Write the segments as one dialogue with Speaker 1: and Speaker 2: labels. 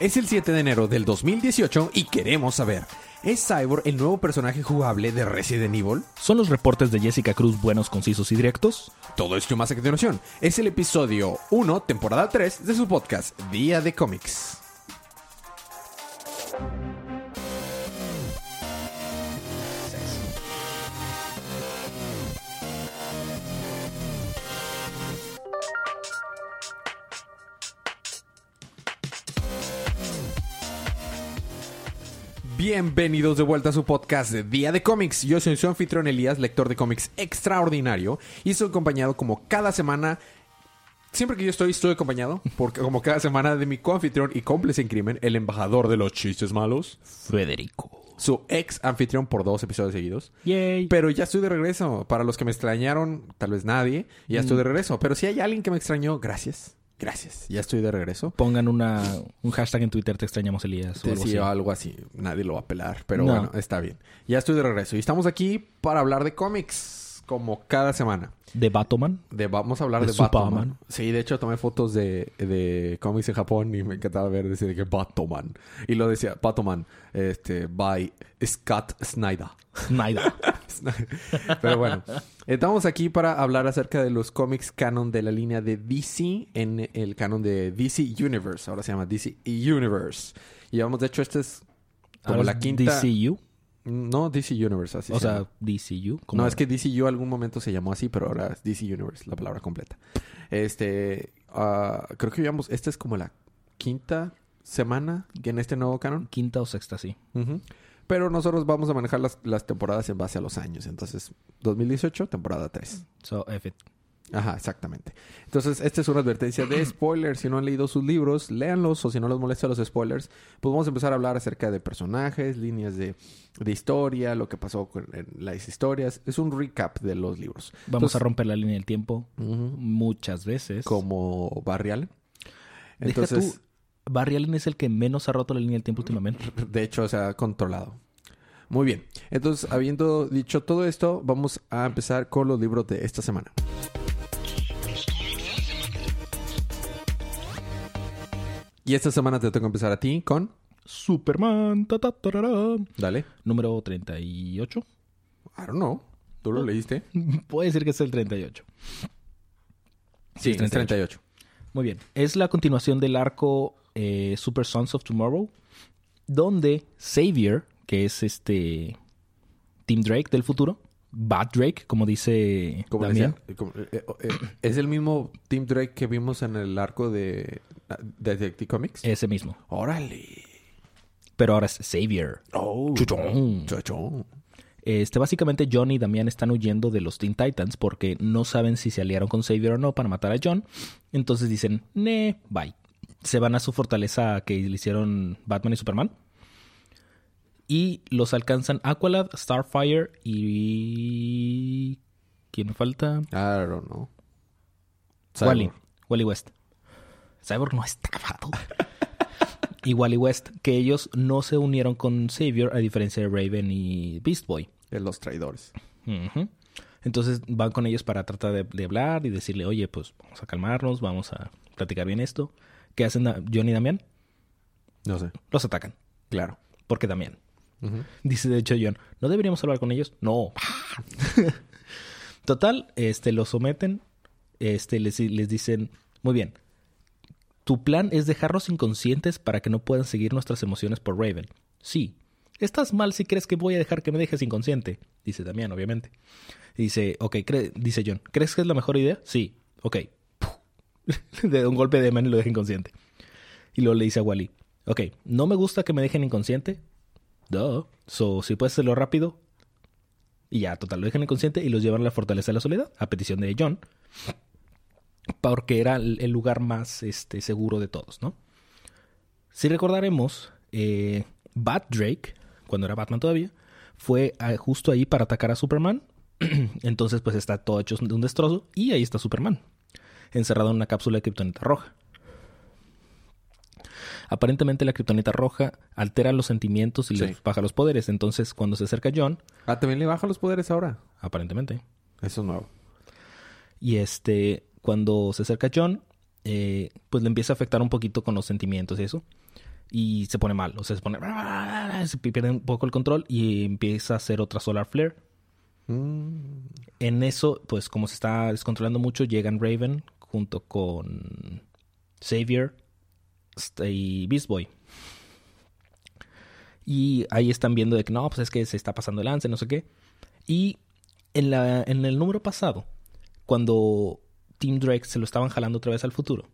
Speaker 1: Es el 7 de enero del 2018 y queremos saber, ¿es Cyborg el nuevo personaje jugable de Resident Evil?
Speaker 2: ¿Son los reportes de Jessica Cruz buenos, concisos y directos?
Speaker 1: Todo esto más a continuación. Es el episodio 1, temporada 3 de su podcast Día de Cómics. Bienvenidos de vuelta a su podcast de Día de Cómics. Yo soy su anfitrión Elías, lector de cómics extraordinario, y estoy acompañado como cada semana. Siempre que yo estoy, estoy acompañado, porque como cada semana de mi coanfitrión y cómplice en crimen, el embajador de los chistes malos,
Speaker 2: Federico.
Speaker 1: su ex anfitrión por dos episodios seguidos.
Speaker 2: Yay.
Speaker 1: Pero ya estoy de regreso. Para los que me extrañaron, tal vez nadie, ya estoy de regreso. Pero si hay alguien que me extrañó, gracias. Gracias. Ya estoy de regreso.
Speaker 2: Pongan una, un hashtag en Twitter, te extrañamos Elías. O algo así.
Speaker 1: algo así. Nadie lo va a pelar. Pero
Speaker 2: No.
Speaker 1: bueno, está bien. Ya estoy de regreso. Y estamos aquí para hablar de cómics. Como cada semana.
Speaker 2: De Batoman.
Speaker 1: De, vamos a hablar
Speaker 2: De
Speaker 1: de, Batman. Sí, de hecho tomé fotos de, de cómics en Japón y me encantaba ver decir que Batman. Y lo decía Batman, este, by Scott Snyder.
Speaker 2: Naida.
Speaker 1: Pero bueno, estamos aquí para hablar acerca de los cómics canon de la línea de DC en el canon de DC Universe. Ahora se llama DC Universe. Y vamos, de hecho, este es como
Speaker 2: Ahora
Speaker 1: la quinta.
Speaker 2: DCU.
Speaker 1: No, DC Universe, así
Speaker 2: o
Speaker 1: se
Speaker 2: sea,
Speaker 1: llama.
Speaker 2: DCU.
Speaker 1: No, es que DCU algún momento se llamó así, pero ahora es DC Universe, la palabra completa. Este, ah, creo que digamos, esta es como la quinta semana en este nuevo canon.
Speaker 2: Quinta o sexta, sí.
Speaker 1: Pero nosotros vamos a manejar las, las temporadas en base a los años. Entonces, 2018, temporada 3.
Speaker 2: So, F it.
Speaker 1: Ajá, exactamente. Entonces, esta es una advertencia de spoilers. Si no han leído sus libros, léanlos o si no les molesta los spoilers, pues vamos a empezar a hablar acerca de personajes, líneas de, de historia, lo que pasó con en las historias. Es un recap de los libros.
Speaker 2: Vamos a romper la línea del tiempo muchas veces.
Speaker 1: como Barry Allen.
Speaker 2: Deja
Speaker 1: Entonces,
Speaker 2: tú, Barry Allen es el que menos ha roto la línea del tiempo últimamente.
Speaker 1: de hecho, se ha controlado. Muy bien. Entonces, habiendo dicho todo esto, vamos a empezar con los libros de esta semana. Y esta semana te tengo que empezar a ti con...
Speaker 2: Superman. ta, ta, tarara.
Speaker 1: Dale.
Speaker 2: Número 38.
Speaker 1: I don't know. ¿Tú lo leíste?
Speaker 2: Puede decir que es el 38.
Speaker 1: Sí,
Speaker 2: es 38.
Speaker 1: 38.
Speaker 2: Muy bien. Es la continuación del arco eh, Super Sons of Tomorrow, donde Xavier, que es este Team Drake del futuro, Bad Drake, como dice
Speaker 1: Como
Speaker 2: Damián.
Speaker 1: decía, como- eh, eh, eh, es el mismo Team Drake que vimos en el arco de, de Detective Comics.
Speaker 2: Ese mismo.
Speaker 1: Órale.
Speaker 2: Pero ahora es Xavier.
Speaker 1: Oh.
Speaker 2: Chuchón.
Speaker 1: Chuchón.
Speaker 2: Este, básicamente John y Damián están huyendo de los Teen Titans porque no saben si se aliaron con Xavier o no para matar a John. Entonces dicen, ne, bye. Se van a su fortaleza que le hicieron Batman y Superman. Y los alcanzan Aqualad, Starfire y... ¿Quién me falta?
Speaker 1: I don't know.
Speaker 2: Wally.
Speaker 1: Cyborg.
Speaker 2: Wally West. Cyborg no estaba. tú. y Wally West, que ellos no se unieron con Xavier a diferencia de Raven y Beast Boy.
Speaker 1: De los traidores.
Speaker 2: Entonces van con ellos para tratar de, de hablar y decirle, oye, pues vamos a calmarnos, vamos a platicar bien esto. ¿Qué hacen John y Damián?
Speaker 1: No sé.
Speaker 2: Los atacan.
Speaker 1: Claro.
Speaker 2: Porque Damián. Dice de hecho John, ¿no deberíamos hablar con ellos? No. Total, este, los someten, este, les, les dicen, muy bien, tu plan es dejarlos inconscientes para que no puedan seguir nuestras emociones por Raven. Sí. Estás mal si crees que voy a dejar que me dejes inconsciente, dice Damián, obviamente. Dice, ok, dice John, ¿crees que es la mejor idea? Sí. Ok. Da un golpe de mano y lo deja inconsciente. Y luego le dice a Wally, ok, no me gusta que me dejen inconsciente, Duh. So, si puedes hacerlo rápido. Y ya, total, lo dejan inconsciente y los llevan a la Fortaleza de la Soledad, a petición de John. Porque era el lugar más este, seguro de todos, ¿no? Si recordaremos, eh, Bat Drake, cuando era Batman todavía, fue ah, justo ahí para atacar a Superman. Entonces, pues está todo hecho de un destrozo. Y ahí está Superman, encerrado en una cápsula de kriptonita roja. Aparentemente la kriptonita roja altera los sentimientos y
Speaker 1: Sí.
Speaker 2: les baja los poderes. Entonces, cuando se acerca John,
Speaker 1: Ah, también le baja los poderes ahora.
Speaker 2: aparentemente,
Speaker 1: Eso es nuevo.
Speaker 2: y este, cuando se acerca John, eh, pues le empieza a afectar un poquito con los sentimientos y eso. y se pone mal. O sea, se pone. Se pierde un poco el control y empieza a hacer otra Solar Flare.
Speaker 1: Mm.
Speaker 2: En eso, pues como se está descontrolando mucho, llegan Raven junto con Xavier y Beast Boy. Y ahí están viendo de que no, pues es que se está pasando el lance, no sé qué. Y en, la, en el número pasado, cuando Team Drake se lo estaban jalando otra vez al futuro,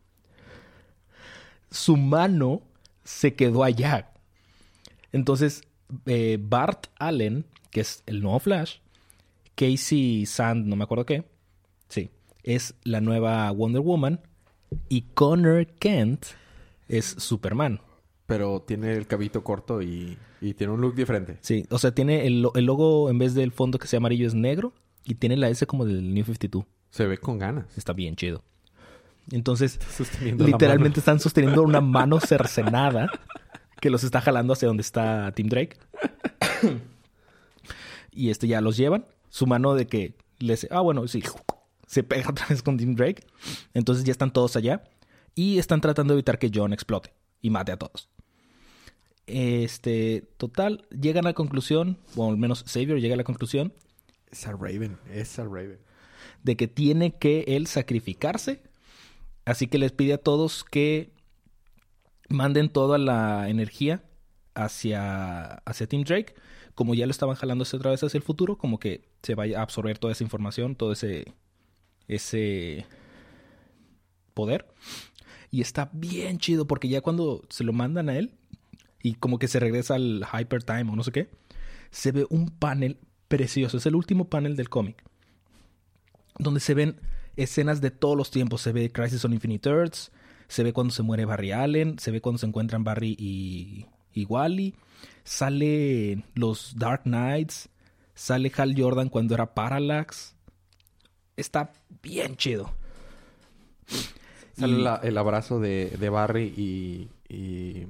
Speaker 2: su mano se quedó allá. Entonces, eh, Bart Allen, que es el nuevo Flash, Casey Sand, no me acuerdo qué, sí, es la nueva Wonder Woman, y Connor Kent es Superman.
Speaker 1: Pero tiene el cabito corto y, y tiene un look diferente.
Speaker 2: Sí, o sea, tiene el, el logo en vez del fondo que sea amarillo es negro y tiene la S como del New 52.
Speaker 1: Se ve con ganas.
Speaker 2: Está bien chido. Entonces, literalmente están sosteniendo una mano cercenada que los está jalando hacia donde está Tim Drake. y este ya los llevan. Su mano de que les... Ah, bueno, sí. Se pega otra vez con Tim Drake. Entonces ya están todos allá. Y están tratando de evitar que John explote y mate a todos. Este, total, llegan a la conclusión, o al menos Xavier llega a la conclusión,
Speaker 1: mano. Esa Raven. Esa Raven.
Speaker 2: de que tiene que él sacrificarse. Así que les pide a todos que manden toda la energía hacia, hacia Team Drake. Como ya lo estaban jalando otra vez hacia el futuro, como que se vaya a absorber toda esa información, todo ese, ese poder. Y está bien chido porque ya cuando se lo mandan a él y como que se regresa al Hyper Time o no sé qué, se ve un panel precioso. Es el último panel del cómic donde se ven escenas de todos los tiempos. Se ve Crisis on Infinite Earths, se ve cuando se muere Barry Allen, se ve cuando se encuentran Barry y, y Wally, sale los Dark Knights, sale Hal Jordan cuando era Parallax. Está bien chido.
Speaker 1: Sale
Speaker 2: Y-
Speaker 1: la- el abrazo de, de Barry y, y,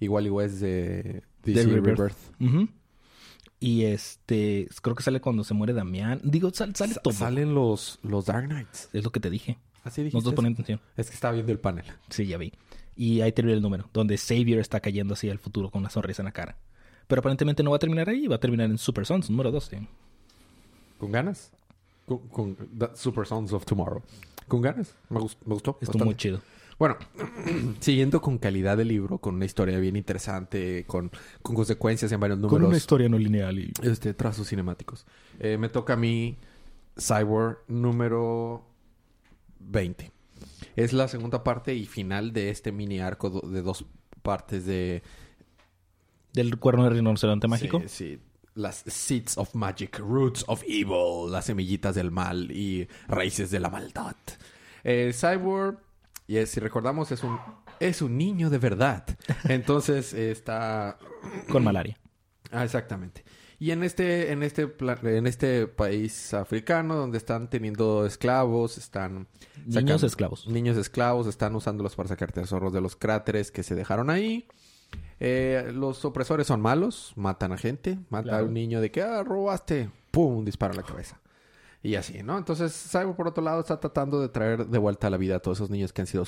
Speaker 1: y Wally West de DC
Speaker 2: Rebirth.
Speaker 1: Rebirth.
Speaker 2: Y este, creo que sale cuando se muere Damián. Digo, sal- sale,
Speaker 1: Sa-
Speaker 2: todo.
Speaker 1: Salen los, los Dark Knights.
Speaker 2: Es lo que te dije.
Speaker 1: Así dijiste.
Speaker 2: Nosotros ponen atención.
Speaker 1: Es que estaba viendo el panel.
Speaker 2: Sí, ya vi. Y ahí termina el número, donde Xavier está cayendo así al futuro con una sonrisa en la cara. Pero aparentemente no va a terminar ahí, va a terminar en Super Sons, número 12.
Speaker 1: ¿Con ganas? Con, con The Super Sons of Tomorrow. ¿Con ganas? Me, gus- me gustó.
Speaker 2: Estuvo
Speaker 1: bastante.
Speaker 2: muy chido.
Speaker 1: Bueno, siguiendo con calidad de libro, con una historia bien interesante, con, con consecuencias en varios números.
Speaker 2: historia no lineal y...
Speaker 1: este, trazos cinemáticos. Eh, me toca a mí Cyborg número 20. Es la segunda parte y final de este mini arco de dos partes de...
Speaker 2: Del cuerno de rinoceronte mágico.
Speaker 1: Sí, sí. Las seeds of magic, roots of evil, las semillitas del mal y raíces de la maldad. Eh, Cyborg, y es- si recordamos, es un, es un niño de verdad. Entonces eh, está
Speaker 2: Con malaria.
Speaker 1: Ah, exactamente. Y en este, en este, en este país africano donde están teniendo esclavos, están
Speaker 2: Niños esclavos.
Speaker 1: niños esclavos, están usándolos para sacar tesoros de los cráteres que se dejaron ahí. Eh, los opresores son malos, matan a gente, mata a
Speaker 2: Claro.
Speaker 1: un niño de que ah, robaste, pum, un disparo en la cabeza. Y así, ¿no? Entonces, Cyborg por otro lado está tratando de traer de vuelta a la vida a todos esos niños que han sido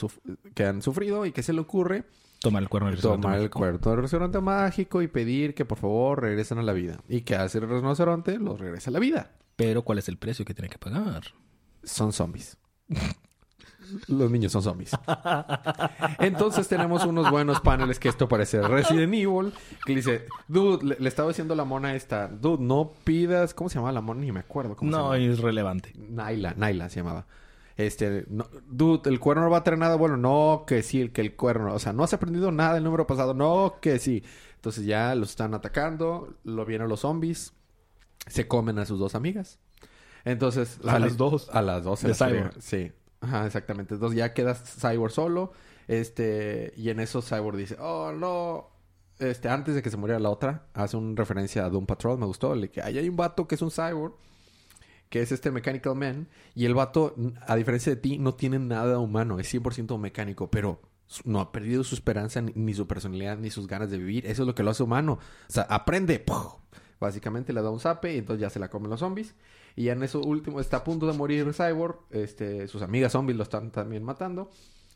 Speaker 1: que han sufrido y que se le ocurre
Speaker 2: Tomar el cuerno de rinoceronte
Speaker 1: tomar el cuerno del rinoceronte mágico y pedir que por favor regresen a la vida. ¿Y que hace el rinoceronte? Los regresa a la vida.
Speaker 2: Pero ¿cuál es el precio que tiene que pagar?
Speaker 1: Son zombies. Los niños son zombies. Entonces tenemos unos buenos paneles que esto parece Resident Evil. Que le dice, dude, le, le estaba diciendo la mona esta, dude, no pidas, ¿cómo se llamaba la mona? Ni me acuerdo cómo
Speaker 2: No, es relevante.
Speaker 1: Naila, Naila se llamaba. Este, no, dude, el cuerno no va a traer nada bueno. No, que sí, que el cuerno. O sea, no has aprendido nada del número pasado. No, que sí. Entonces ya los están atacando. Lo vienen los zombies. Se comen a sus dos amigas. Entonces...
Speaker 2: A las dos.
Speaker 1: A las dos. se las. Sí. Ajá, exactamente. Entonces ya queda Cyborg solo. Este... Y en eso Cyborg dice... Oh, no... Este, antes de que se muriera la otra, hace una referencia a Doom Patrol, me gustó. Le que ahí hay un vato que es un cyborg que es este Mechanical Man. Y el vato, a diferencia de ti, no tiene nada humano, es 100% mecánico, pero no ha perdido su esperanza, ni, ni su personalidad, ni sus ganas de vivir. Eso es lo que lo hace humano. O sea, aprende. ¡puf! Básicamente le da un zape y entonces ya se la comen los zombies. Y en eso último está a punto de morir Cyborg. Este, sus amigas zombies lo están también matando.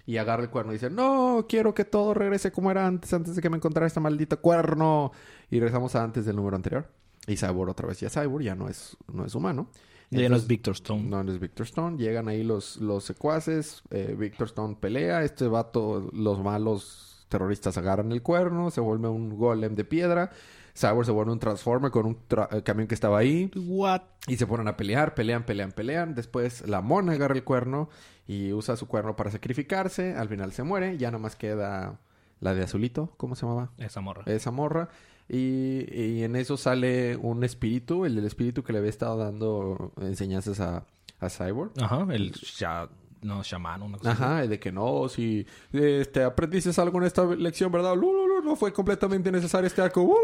Speaker 1: y agarra el cuerno y dice, no, quiero que todo regrese como era antes, antes de que me encontrara este maldito cuerno. Y regresamos a antes del número anterior. Y Cyborg otra vez ya Cyborg, ya no es, no es humano.
Speaker 2: Ya no es Victor Stone.
Speaker 1: no, no es Victor Stone. Llegan ahí los, los secuaces. eh, Victor Stone pelea. Este vato, los malos terroristas agarran el cuerno. Se vuelve un golem de piedra. Cyborg se vuelve un transformer con un tra- eh, camión que estaba ahí.
Speaker 2: What?
Speaker 1: Y se ponen a pelear, pelean, pelean, pelean. Después la mona agarra el cuerno y usa su cuerno para sacrificarse. Al final se muere. Ya nomás queda la de azulito. ¿Cómo se llamaba?
Speaker 2: Esa morra.
Speaker 1: Esa morra. Y, y en eso sale un espíritu, el del espíritu que le había estado dando enseñanzas a, a Cyborg.
Speaker 2: Ajá, el sha... no, chamán, una cosa así.
Speaker 1: Ajá, de que no, si este, aprendiste algo en esta lección, ¿verdad? No fue completamente necesario este arco. Uh,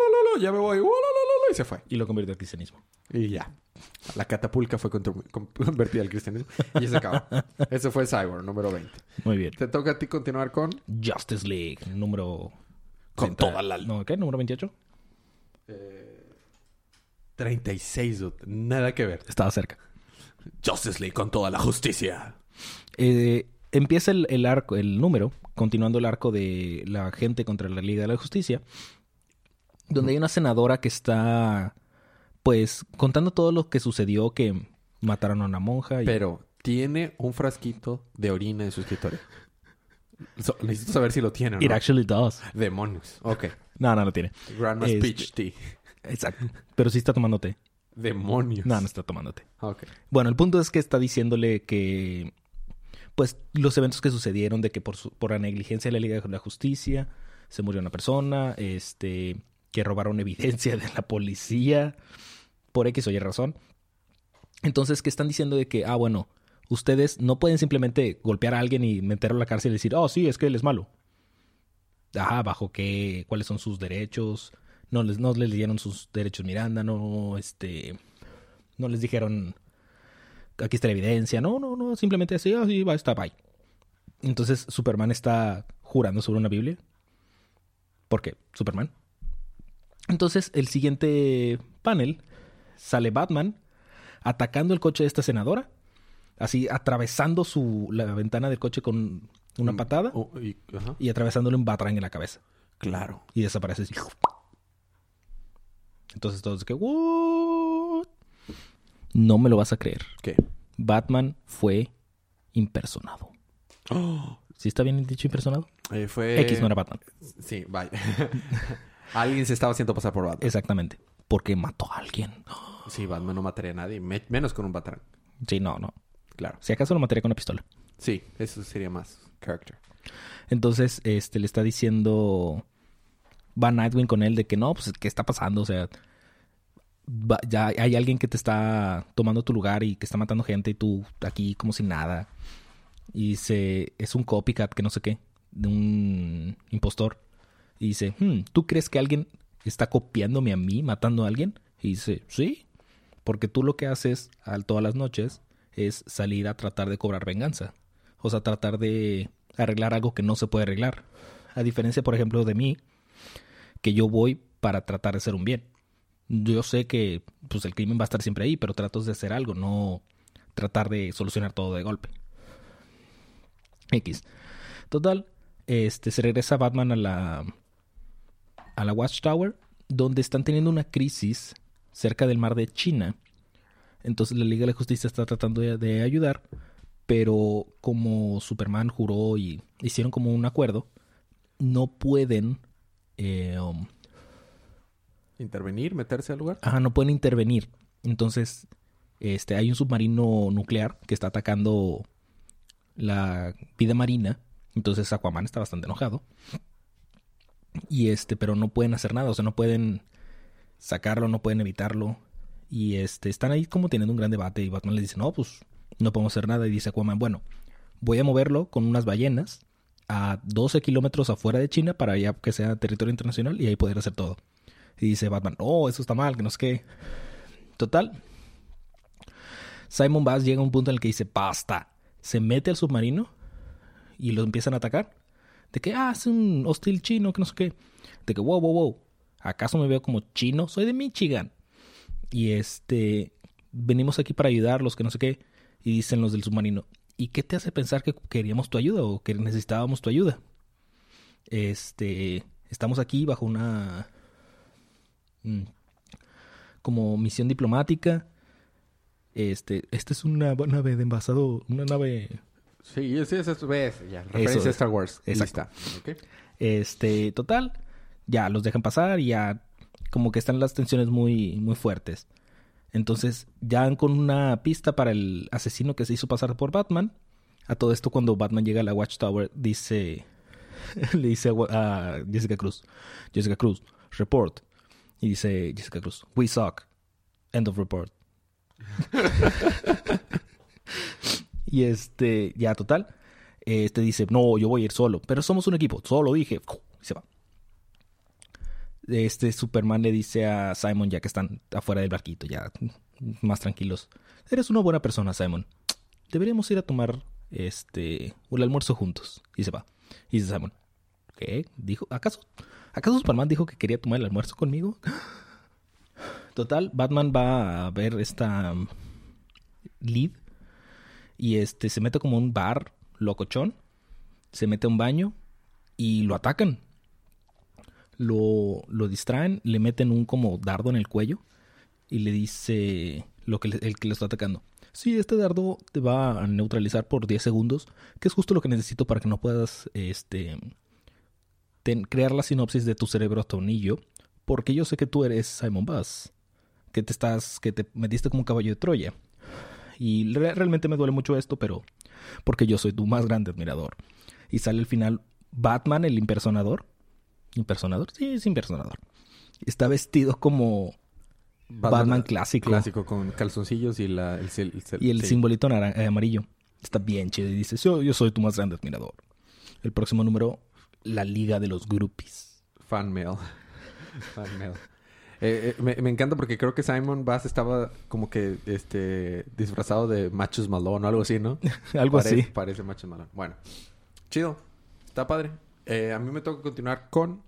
Speaker 1: ya me voy. Uh, y se fue.
Speaker 2: Y lo convirtió al cristianismo.
Speaker 1: Y ya. La catapulca fue convertida al cristianismo. Y se acabó. Ese fue Cyborg, número 20.
Speaker 2: Muy bien.
Speaker 1: Te toca a ti continuar con...
Speaker 2: Justice League, número...
Speaker 1: Con
Speaker 2: 30.
Speaker 1: toda la-
Speaker 2: No, ¿qué? ¿Número 28?
Speaker 1: 36, dude. Nada que ver.
Speaker 2: Estaba cerca.
Speaker 1: Justice League con toda la justicia.
Speaker 2: Eh, empieza el, el arco, el número, continuando el arco de la gente contra la Liga de la Justicia, donde hay una senadora que está, pues, contando todo lo que sucedió, que mataron a una monja. Y...
Speaker 1: Pero tiene un frasquito de orina en su escritorio. So- necesito saber si lo tiene o
Speaker 2: It
Speaker 1: no.
Speaker 2: actually does.
Speaker 1: Demonios. Ok.
Speaker 2: No, no lo tiene.
Speaker 1: Grandma's Peach Tea.
Speaker 2: Exacto. Pero sí está tomando té.
Speaker 1: Demonios.
Speaker 2: No, no está tomando té.
Speaker 1: Ok.
Speaker 2: Bueno, el punto es que está diciéndole que, pues, los eventos que sucedieron de que por, su- por la negligencia de la Liga de la Justicia se murió una persona, este, que robaron evidencia de la policía, por X o Y razón. Entonces, que están diciendo de que, ah, bueno, ustedes no pueden simplemente golpear a alguien y meterlo a la cárcel y decir, oh, sí, es que él es malo. Ajá, bajo qué, cuáles son sus derechos. No les, no les dieron sus derechos Miranda, no, este, no les dijeron, aquí está la evidencia. No, no, no, simplemente así, así va, está, bye. Entonces Superman está jurando sobre una Biblia. ¿Por qué? Superman. Entonces, el siguiente panel sale Batman atacando el coche de esta senadora, así atravesando su la ventana del coche con una
Speaker 1: Mm,
Speaker 2: patada
Speaker 1: oh, y- ajá.
Speaker 2: y atravesándole un batrán en la cabeza
Speaker 1: Claro.
Speaker 2: y desaparece así. Entonces todos que. No me lo vas a creer.
Speaker 1: ¿Qué?
Speaker 2: Batman fue impersonado. ¿Sí está bien dicho impersonado?
Speaker 1: Eh, fue...
Speaker 2: X no era Batman.
Speaker 1: Sí, bye. Alguien se estaba haciendo pasar por Batman.
Speaker 2: Exactamente. Porque mató a alguien.
Speaker 1: Sí, Batman no mataría a nadie. me- menos con un Batrán.
Speaker 2: Sí, no, no.
Speaker 1: Claro.
Speaker 2: Si acaso lo mataría con una pistola.
Speaker 1: Sí, eso sería más character.
Speaker 2: Entonces, este, le está diciendo... Va Nightwing con él de que no, pues, ¿qué está pasando? O sea, ya hay alguien que te está tomando tu lugar y que está matando gente y tú aquí como si nada. Y dice, es un copycat que no sé qué, de un impostor. Y dice, "Hmm, ¿tú crees que alguien está copiándome a mí, matando a alguien? Y dice, sí, porque tú lo que haces al todas las noches es salir a tratar de cobrar venganza. O sea, tratar de arreglar algo que no se puede arreglar. A diferencia, por ejemplo, de mí, que yo voy para tratar de hacer un bien. Yo sé que pues el crimen va a estar siempre ahí, pero trato de hacer algo, no tratar de solucionar todo de golpe. X. Total, este se regresa Batman a la a la Watchtower, donde están teniendo una crisis cerca del mar de China. Entonces la Liga de la Justicia está tratando de, ayudar, pero como Superman juró y hicieron como un acuerdo, no pueden eh, um,
Speaker 1: Intervenir, meterse al lugar.
Speaker 2: Ajá, no pueden intervenir. Entonces, este, hay un submarino nuclear que está atacando la vida marina. Entonces Aquaman está bastante enojado. Y este, pero no pueden hacer nada, o sea, no pueden sacarlo, no pueden evitarlo. Y este, están ahí como teniendo un gran debate. Y Batman les dice, no, pues no podemos hacer nada. Y dice Aquaman, bueno, voy a moverlo con unas ballenas a 12 kilómetros afuera de China para ya que sea territorio internacional y ahí poder hacer todo. Y dice Batman, oh, eso está mal, que no sé qué. Total. Simon Bass llega a un punto en el que dice, basta. Se mete al submarino y lo empiezan a atacar. De que, ah, es un hostil chino, que no sé qué. De que, wow, wow, wow. ¿Acaso me veo como chino? Soy de Michigan. Y este, venimos aquí para ayudarlos, que no sé qué. Y dicen los del submarino, ¿y qué te hace pensar que queríamos tu ayuda o que necesitábamos tu ayuda? Este, estamos aquí bajo una como misión diplomática. Este, esta es una nave de envasado, una nave
Speaker 1: Sí, sí, eso ves, ya, referencia a Star Wars.
Speaker 2: Exacto. Okay. Este, total, ya los dejan pasar y ya como que están las tensiones muy, muy fuertes. Entonces, ya con una pista para el asesino que se hizo pasar por Batman. A todo esto, cuando Batman llega a la Watchtower, dice. le dice a, Jessica Cruz: Jessica Cruz, report. Y dice Jessica Cruz: We suck. End of report. y este, ya total. Este dice: No, yo voy a ir solo. Pero somos un equipo. Solo dije. Y se va este Superman le dice a Simon, ya que están afuera del barquito, ya más tranquilos. Eres una buena persona, Simon. Deberíamos ir a tomar este un almuerzo juntos. Y se va. Y dice Simon, ¿qué? Dijo, ¿acaso, ¿acaso Superman dijo que quería tomar el almuerzo conmigo? Total, Batman va a ver esta um, lead y este se mete como un bar locochón, se mete a un baño y lo atacan lo, lo distraen, le meten un como dardo en el cuello y le dice lo que el que le está atacando. Sí, este dardo te va a neutralizar por 10 segundos, que es justo lo que necesito para que no puedas este, crear la sinopsis de tu cerebro tornillo, porque yo sé que tú eres Simon Bass, que te estás, que te metiste como un caballo de Troya. Y realmente me duele mucho esto, pero porque yo soy tu más grande admirador. Y sale al final Batman, el impersonador, ¿Impersonador? Sí, es impersonador. Está vestido como Batman, clásico.
Speaker 1: Clásico, con calzoncillos y, la, el,
Speaker 2: y el simbolito eh, amarillo. Está bien chido. Y dice, yo, yo soy tu más grande admirador. El próximo número, La Liga de los Groupies.
Speaker 1: Fan mail. Fan mail. Eh, eh, me, encanta porque creo que Simon Bass estaba como que este disfrazado de machos malón o algo así, ¿no?
Speaker 2: algo así.
Speaker 1: Parece machos malón. Bueno, chido. Está padre. Eh, a mí me toca continuar con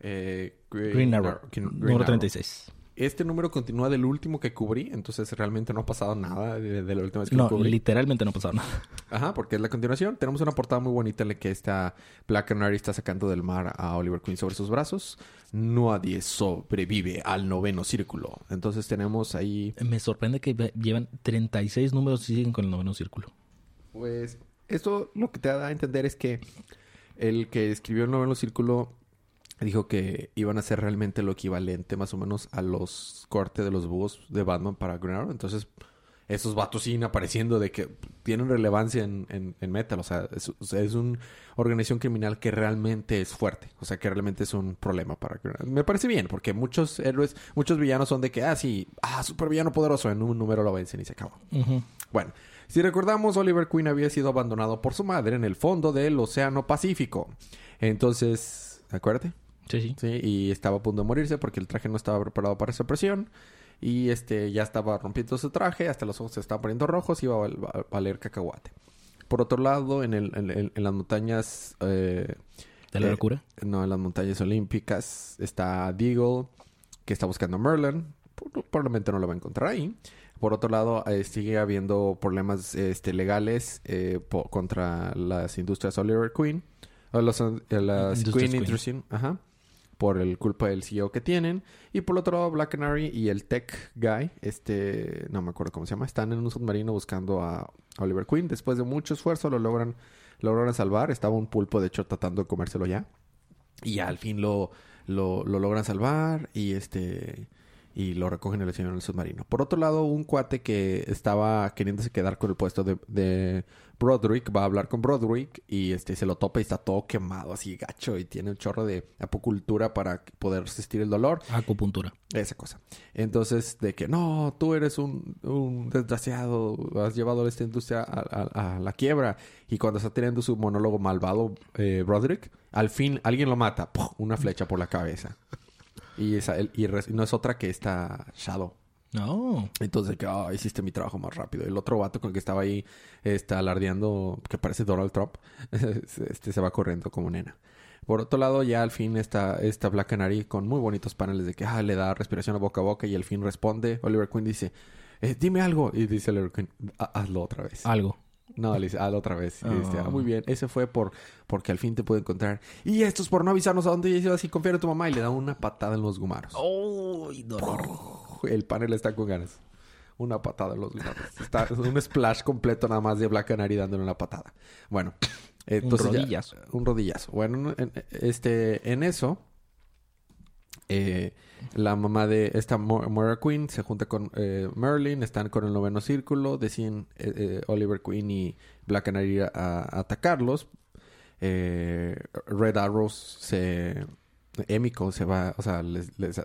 Speaker 2: eh, Green, Arrow, número 36.
Speaker 1: Este número continúa del último que cubrí, entonces realmente no ha pasado nada de, la última vez que
Speaker 2: no,
Speaker 1: cubrí.
Speaker 2: literalmente no ha pasado nada.
Speaker 1: Ajá, porque es la continuación. Tenemos una portada muy bonita en la que está Black Canary está sacando del mar a Oliver Queen sobre sus brazos. Nadie sobrevive al noveno círculo. Entonces tenemos ahí...
Speaker 2: Me sorprende que llevan 36 números y siguen con el noveno círculo.
Speaker 1: Pues esto lo que te da a entender es que el que escribió el noveno círculo dijo que iban a ser realmente lo equivalente más o menos a los cortes de los búhos de Batman para Green Entonces, esos vatos siguen apareciendo de que tienen relevancia en, en, Metal. O sea, es, una organización criminal que realmente es fuerte. O sea, que realmente es un problema para Green Me parece bien, porque muchos héroes, muchos villanos son de que, ah, sí, ah, super villano poderoso. En un número lo vencen y se acabó. Bueno. Si recordamos, Oliver Queen había sido abandonado por su madre en el fondo del Océano Pacífico. Entonces, acuérdate.
Speaker 2: Sí, sí.
Speaker 1: Sí, y estaba a punto de morirse porque el traje no estaba preparado para esa presión. Y este ya estaba rompiendo su traje, hasta los ojos se estaban poniendo rojos y iba a, valer cacahuate. Por otro lado, en, el, en, las montañas... Eh,
Speaker 2: ¿De la eh, locura?
Speaker 1: no, en las montañas olímpicas está Deagle, que está buscando a Merlin. Probablemente no lo va a encontrar ahí. Por otro lado, eh, sigue habiendo problemas este, legales eh, contra las industrias Oliver Queen. O las Queen, Queen. Ajá. Por el culpa del CEO que tienen. Y por otro lado, Black Canary y el Tech Guy, este, no me acuerdo cómo se llama, están en un submarino buscando a Oliver Queen. Después de mucho esfuerzo lo logran, lo logran salvar. Estaba un pulpo, de hecho, tratando de comérselo ya. Y al fin lo, lo logran salvar. Y este y lo recogen el señor en el submarino. Por otro lado, un cuate que estaba queriéndose quedar con el puesto de, Broderick va a hablar con Broderick y este se lo topa y está todo quemado, así gacho, y tiene un chorro de apocultura para poder resistir el dolor.
Speaker 2: Acupuntura.
Speaker 1: Esa cosa. Entonces, de que no, tú eres un, desgraciado, has llevado a esta industria a, la quiebra. Y cuando está teniendo su monólogo malvado, eh, Broderick, al fin alguien lo mata, una flecha por la cabeza. Y, esa, y, no es otra que esta Shadow.
Speaker 2: No.
Speaker 1: Entonces, que oh, hiciste mi trabajo más rápido. El otro vato con el que estaba ahí está alardeando, que parece Donald Trump, este se va corriendo como nena. Por otro lado, ya al fin está esta Black Canary con muy bonitos paneles de que ah, le da respiración a boca a boca y al fin responde. Oliver Queen dice, eh, dime algo. Y dice Oliver Queen, "Ha- hazlo otra vez.
Speaker 2: Algo.
Speaker 1: No, le dice, hazlo otra vez. Y dice,
Speaker 2: Ah.
Speaker 1: ah, muy bien. Ese fue por porque al fin te pude encontrar. Y esto es por no avisarnos a dónde ibas y confiar en tu mamá. Y le da una patada en los gumaros.
Speaker 2: ¡Uy, dolor!
Speaker 1: El panel está con ganas. Una patada en los gumaros. Está es un splash completo nada más de Black Canary dándole una patada. Bueno. Entonces ya-
Speaker 2: rodillazo.
Speaker 1: un rodillazo. Bueno, en, este, en eso, eh, la mamá de esta Mo- Moira Queen se junta con eh, Merlin, están con el noveno círculo, deciden eh, eh, Oliver Queen y Black Canary a, a atacarlos. Red Arrow se... Emiko se va, o sea, les, les-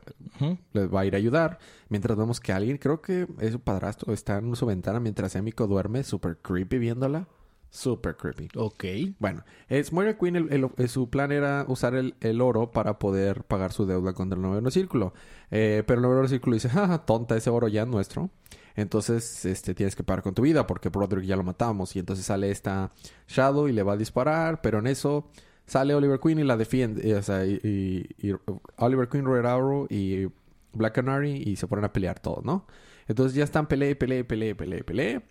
Speaker 1: va a ir a ayudar. Mientras vemos que alguien, creo que es su padrastro, está en su ventana mientras Emiko duerme, super creepy viéndola. Super creepy.
Speaker 2: Ok.
Speaker 1: Bueno, es Moira Queen, el- el- eh, su plan era usar el, el oro para poder pagar su deuda contra el noveno círculo. Eh, pero el noveno círculo dice, jaja, tonta, ese oro ya es nuestro. Entonces, este, tienes que pagar con tu vida porque Broderick ya lo matamos. Y entonces sale esta Shadow y le va a disparar, pero en eso sale Oliver Queen y la defiende. eh, o sea, y, y- y Oliver Queen, Red Arrow y Black Canary y se ponen a pelear todos, ¿no? Entonces ya están peleé, peleé, peleé, peleé, peleé.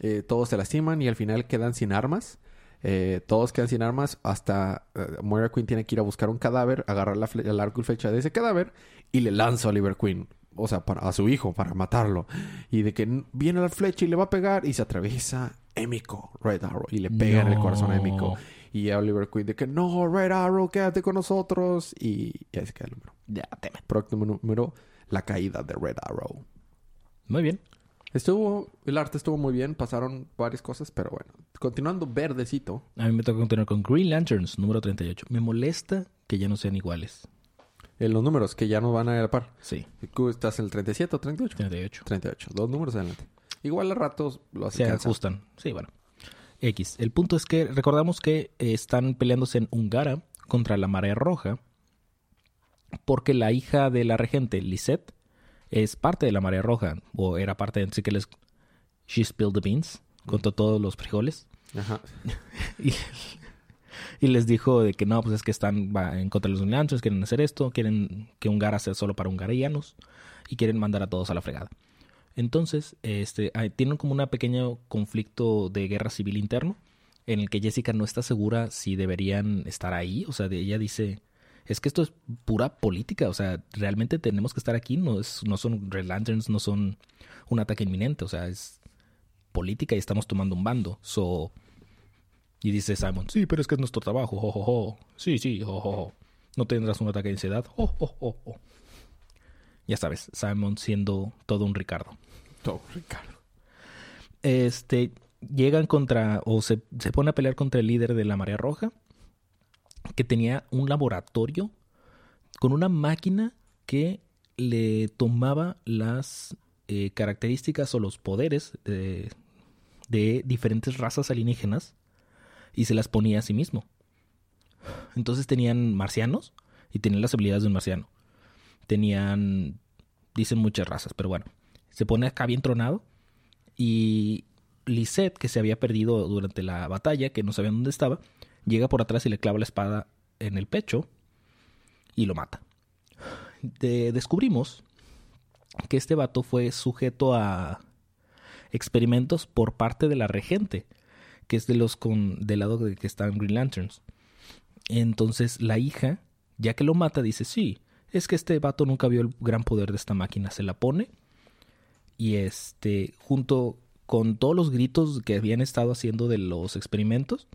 Speaker 1: Eh, todos se lastiman y al final quedan sin armas. Eh, todos quedan sin armas hasta eh, Moira Queen tiene que ir a buscar un cadáver, agarrar la el arco y flecha de ese cadáver y le lanza a Oliver Queen. O sea, para, a su hijo, para matarlo. Y de que viene la flecha y le va a pegar y se atraviesa Emiko, Red Arrow, y le pega en el corazón a Emiko. Y a Oliver Queen de que no, Red Arrow, quédate con nosotros. Y, y ahí se queda el número.
Speaker 2: Ya, teme.
Speaker 1: Próximo número, la caída de Red Arrow.
Speaker 2: Muy bien.
Speaker 1: Estuvo, el arte estuvo muy bien, pasaron varias cosas, pero bueno. Continuando verdecito,
Speaker 2: A mí me toca continuar con Green Lanterns, número 38. Me molesta que ya no sean iguales.
Speaker 1: en los números que ya no van a ir a la par.
Speaker 2: Sí,
Speaker 1: ¿Tú estás en el 37 o 38?
Speaker 2: 38.
Speaker 1: 38, dos números adelante. Igual a ratos lo
Speaker 2: Se ajustan. Sí, bueno. X. El punto es que recordamos que eh, están peleándose en Ungara contra la Marea Roja porque la hija de la regente, Lisette, es parte de la Marea Roja o era parte de... Así que les... She spilled the beans. Contó todos los frijoles.
Speaker 1: Ajá.
Speaker 2: Y, y les dijo de que no, pues es que están va, en contra de los Lanterns, quieren hacer esto, quieren que Ungara sea solo para hungarianos y quieren mandar a todos a la fregada. Entonces, este, tienen como un pequeño conflicto de guerra civil interno en el que Jessica no está segura si deberían estar ahí. O sea, de- ella dice, es que esto es pura política, o sea, realmente tenemos que estar aquí, no, es, no son Red Lanterns, no son un ataque inminente, o sea, es política y estamos tomando un bando. So, y dice Simon, sí, pero es que es nuestro trabajo. jo, jo, jo. Sí, sí. No tendrás un ataque de ansiedad. Ya sabes, Simon siendo todo un Ricardo.
Speaker 1: Todo, Ricardo.
Speaker 2: Este, llegan contra, o se, se pone a pelear contra el líder de la Marea Roja, que tenía un laboratorio con una máquina que le tomaba las eh, características o los poderes de, de diferentes razas alienígenas y se las ponía a sí mismo. Entonces tenían marcianos y tenían las habilidades de un marciano. Tenían, dicen muchas razas, pero bueno, se pone acá bien tronado y Lisette, que se había perdido durante la batalla, que no sabían dónde estaba, llega por atrás y le clava la espada en el pecho y lo mata. De- descubrimos que este vato fue sujeto a experimentos por parte de la regente, que es de los con del lado de que están Green Lanterns. Entonces la hija, ya que lo mata, dice, sí, es que este vato nunca vio el gran poder de esta máquina. Se la pone y este, junto con todos los gritos que habían estado haciendo de los experimentos,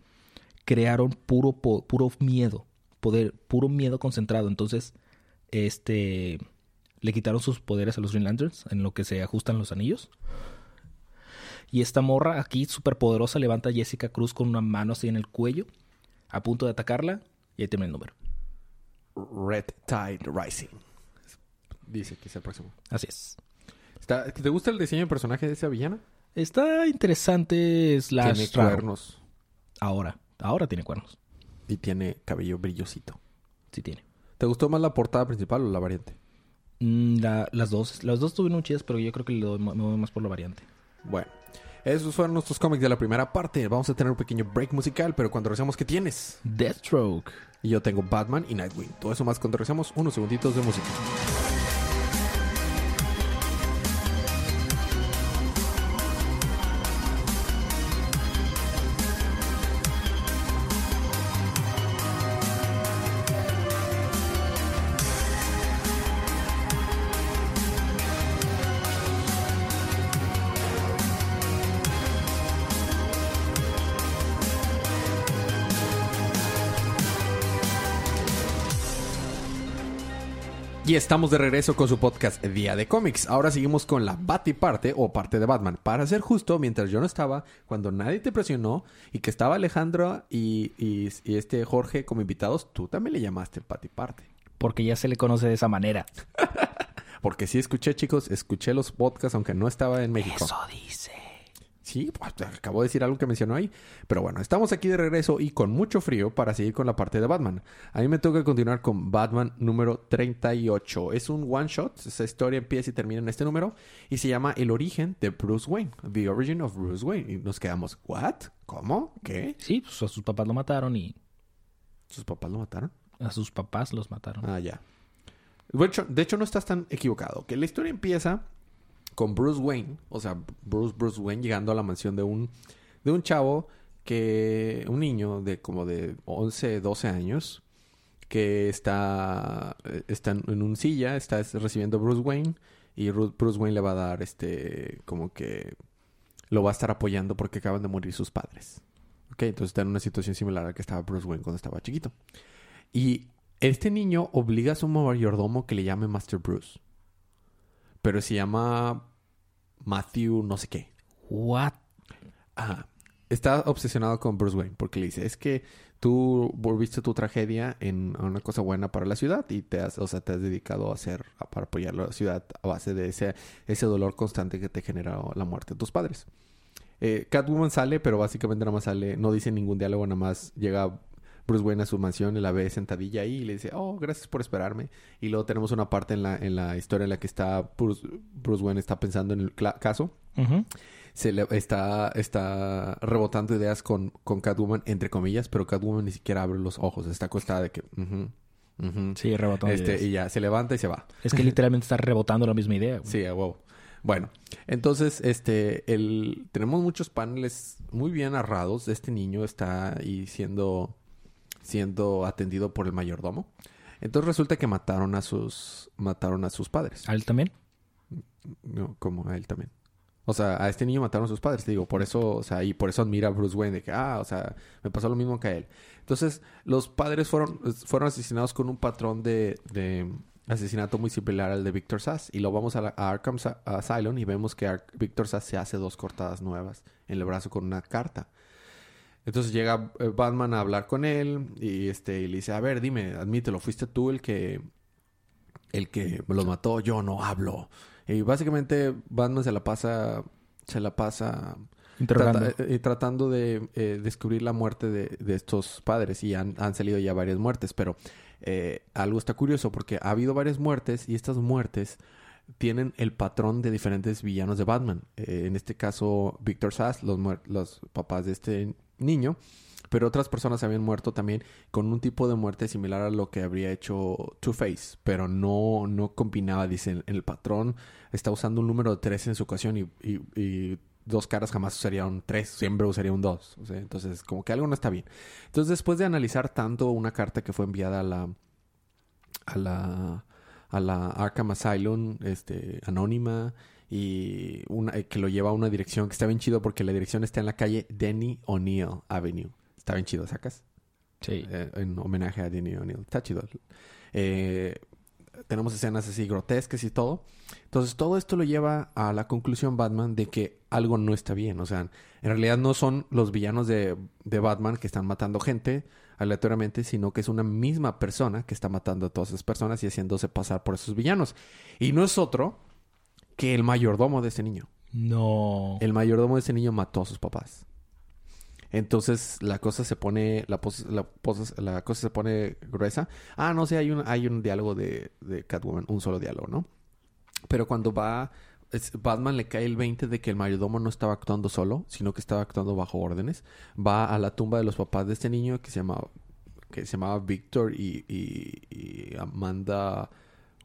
Speaker 2: crearon puro, puro miedo, poder, puro miedo concentrado. Entonces, este, le quitaron sus poderes a los Green Lanterns, en lo que se ajustan los anillos. Y esta morra aquí, súper poderosa, levanta a Jessica Cruz con una mano así en el cuello, a punto de atacarla, y ahí termina el número.
Speaker 1: Red Tide Rising. Dice que es el próximo.
Speaker 2: Así es.
Speaker 1: Está- ¿Te gusta el diseño de personaje de esa villana?
Speaker 2: Está interesante slash
Speaker 1: tiene cuernos
Speaker 2: Ahora, ahora tiene cuernos.
Speaker 1: y tiene cabello brillosito.
Speaker 2: Sí tiene.
Speaker 1: ¿Te gustó más la portada principal o la variante?
Speaker 2: Mm, la- las dos, las dos estuvieron chidas, pero yo creo que le doy ma- me voy más por la variante.
Speaker 1: Bueno, esos fueron nuestros cómics de la primera parte. Vamos a tener un pequeño break musical, pero cuando regresemos, ¿qué tienes?
Speaker 2: Deathstroke.
Speaker 1: Y yo tengo Batman y Nightwing. Todo eso más cuando regresemos, unos segunditos de música. Y estamos de regreso con su podcast Día de Cómics. Ahora seguimos con la Batiparte o parte de Batman. Para ser justo, mientras yo no estaba, cuando nadie te presionó y que estaba Alejandro y, y- y este Jorge como invitados, tú también le llamaste Batiparte.
Speaker 2: Porque ya se le conoce de esa manera.
Speaker 1: Porque sí escuché, chicos, escuché los podcasts aunque no estaba en México.
Speaker 2: Eso dice.
Speaker 1: Sí, pues acabo de decir algo que mencionó ahí. Pero bueno, estamos aquí de regreso y con mucho frío para seguir con la parte de Batman. A mí me toca continuar con Batman número 38. Es un one shot. Esa historia empieza y termina en este número. Y se llama El origen de Bruce Wayne. The Origin of Bruce Wayne. Y nos quedamos, ¿what? ¿Cómo? ¿Qué?
Speaker 2: Sí, pues a sus papás lo mataron y
Speaker 1: ¿Sus papás lo mataron?
Speaker 2: a sus papás los mataron.
Speaker 1: Ah, ya. De hecho, de hecho, no estás tan equivocado. Que la historia empieza con Bruce Wayne, o sea, Bruce, Bruce Wayne llegando a la mansión de un, de un chavo que, un niño de como de 11, 12 años, que está, eh, está en un silla, está recibiendo a Bruce Wayne y Ru- Bruce Wayne le va a dar este, como que lo va a estar apoyando porque acaban de morir sus padres. Ok, entonces está en una situación similar a la que estaba Bruce Wayne cuando estaba chiquito. Y este niño obliga a su mayordomo que le llame Master Bruce. Pero se llama Matthew no sé qué.
Speaker 2: What?
Speaker 1: Ajá. Está obsesionado con Bruce Wayne porque le dice, es que tú volviste tu tragedia en una cosa buena para la ciudad y te has, o sea, te has dedicado a hacer, a- para apoyar la ciudad a base de ese, ese dolor constante que te generó la muerte de tus padres. Eh, Catwoman sale, pero básicamente nada más sale, no dice ningún diálogo, nada más llega Bruce Wayne a su mansión y la ve sentadilla ahí y le dice, oh, gracias por esperarme. Y luego tenemos una parte en la, en la historia en la que está Bruce, Bruce Wayne está pensando en el caso se le está, está rebotando ideas con, con Catwoman, entre comillas, pero Catwoman ni siquiera abre los ojos. Está acostada de que...
Speaker 2: Sí, rebotando
Speaker 1: Este, y ya se levanta y se va.
Speaker 2: Es que literalmente está rebotando la misma idea. güey.
Speaker 1: Sí, a huevo. Bueno, entonces, este, el, tenemos muchos paneles muy bien narrados. Este niño está ahí siendo, siendo atendido por el mayordomo. Entonces resulta que mataron a sus, mataron a sus padres.
Speaker 2: ¿A él también?
Speaker 1: No, como a él también. O sea, a este niño mataron a sus padres, te digo, por eso, o sea, y por eso admira a Bruce Wayne de que, ah, o sea, me pasó lo mismo que a él. Entonces, los padres fueron, fueron asesinados con un patrón de, de asesinato muy similar al de Victor Sass. Y lo vamos a, la- a Arkham Asylum y vemos que Ar- Victor Sass se hace dos cortadas nuevas en el brazo con una carta. Entonces llega eh, Batman a hablar con él y este y le dice, a ver, dime, admítelo, fuiste tú el que el que los mató, yo no hablo. Y básicamente Batman se la pasa se la pasa trata- eh, tratando de eh, descubrir la muerte de, de estos padres y han, han salido ya varias muertes, pero eh, algo está curioso porque ha habido varias muertes y estas muertes tienen el patrón de diferentes villanos de Batman. Eh, en este caso, Victor Sass, los, los papás de este niño, pero otras personas habían muerto también con un tipo de muerte similar a lo que habría hecho Two-Face, pero no, no combinaba, dicen, el patrón está usando un número de tres en su ocasión y, y- dos caras jamás usaría un tres, siempre usaría un dos. O sea, entonces, como que algo no está bien. Entonces, después de analizar tanto una carta que fue enviada a la a la a la Arkham Asylum este anónima y una eh, que lo lleva a una dirección que está bien chido porque la dirección está en la calle Denny O'Neill Avenue. Está bien chido, ¿sacas?
Speaker 2: Sí.
Speaker 1: Eh, en homenaje a Denny O'Neill. Está chido. Eh, tenemos escenas así grotescas y todo. Entonces, todo esto lo lleva a la conclusión Batman de que algo no está bien. O sea, en realidad no son los villanos de, de Batman que están matando gente aleatoriamente, sino que es una misma persona que está matando a todas esas personas y haciéndose pasar por esos villanos. Y no es otro que el mayordomo de ese niño.
Speaker 2: No.
Speaker 1: El mayordomo de ese niño mató a sus papás. Entonces la cosa se pone, la, pos- la, pos- la cosa se pone gruesa. Ah, no sé, hay un, hay un diálogo de, de Catwoman, un solo diálogo, ¿no? Pero cuando va, es- Batman le cae el 20 de que el mayordomo no estaba actuando solo, sino que estaba actuando bajo órdenes. Va a la tumba de los papás de este niño que se llamaba, que se llamaba Victor y, y- y Amanda